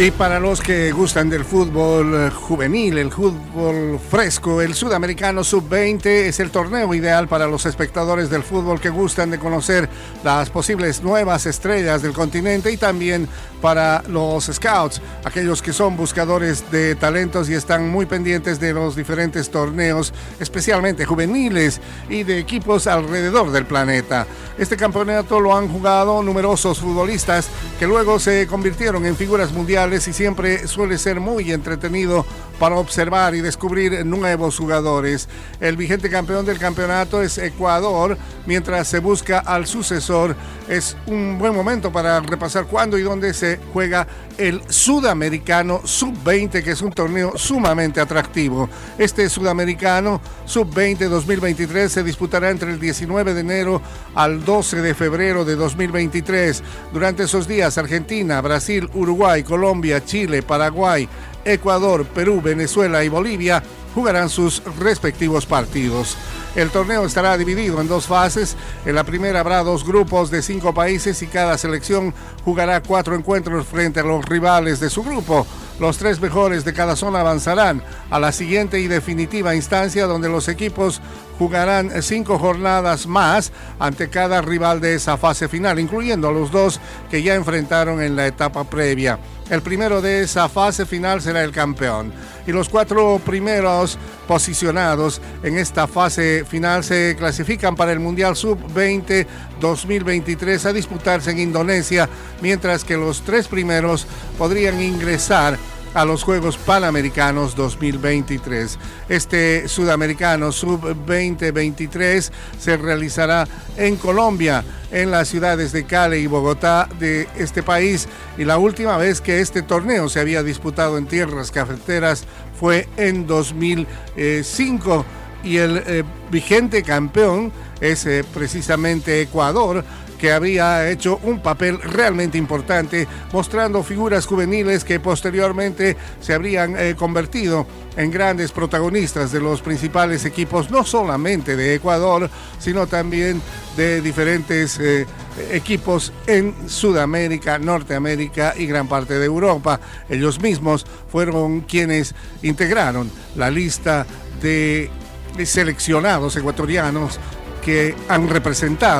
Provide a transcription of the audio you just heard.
Y para los que gustan del fútbol eh, juvenil, el fútbol fresco, el sudamericano sub-20 es el torneo ideal para los espectadores del fútbol que gustan de conocer las posibles nuevas estrellas del continente y también para los scouts, aquellos que son buscadores de talentos y están muy pendientes de los diferentes torneos, especialmente juveniles y de equipos alrededor del planeta. Este campeonato lo han jugado numerosos futbolistas que luego se convirtieron en figuras mundiales y siempre suele ser muy entretenido para observar y descubrir nuevos jugadores. El vigente campeón del campeonato es Ecuador, mientras se busca al sucesor. Es un buen momento para repasar cuándo y dónde se juega el Sudamericano Sub-20, que es un torneo sumamente atractivo. Este Sudamericano Sub-20 2023 se disputará entre el 19 de enero al 12 de febrero de 2023. Durante esos días, Argentina, Brasil, Uruguay, Colombia, Chile, Paraguay, Ecuador, Perú, Venezuela y Bolivia jugarán sus respectivos partidos. El torneo estará dividido en dos fases. En la primera habrá dos grupos de cinco países y cada selección jugará cuatro encuentros frente a los rivales de su grupo. Los tres mejores de cada zona avanzarán a la siguiente y definitiva instancia donde los equipos jugarán cinco jornadas más ante cada rival de esa fase final, incluyendo a los dos que ya enfrentaron en la etapa previa. El primero de esa fase final será el campeón. Y los cuatro primeros posicionados en esta fase final se clasifican para el Mundial Sub-20 2023 a disputarse en Indonesia, mientras que los tres primeros podrían ingresar a los Juegos Panamericanos 2023. Este Sudamericano Sub-2023 se realizará en Colombia, en las ciudades de Cali y Bogotá de este país. Y la última vez que este torneo se había disputado en tierras cafeteras fue en 2005 y el eh, vigente campeón es eh, precisamente Ecuador que había hecho un papel realmente importante, mostrando figuras juveniles que posteriormente se habrían eh, convertido en grandes protagonistas de los principales equipos, no solamente de Ecuador, sino también de diferentes eh, equipos en Sudamérica, Norteamérica y gran parte de Europa. Ellos mismos fueron quienes integraron la lista de seleccionados ecuatorianos que han representado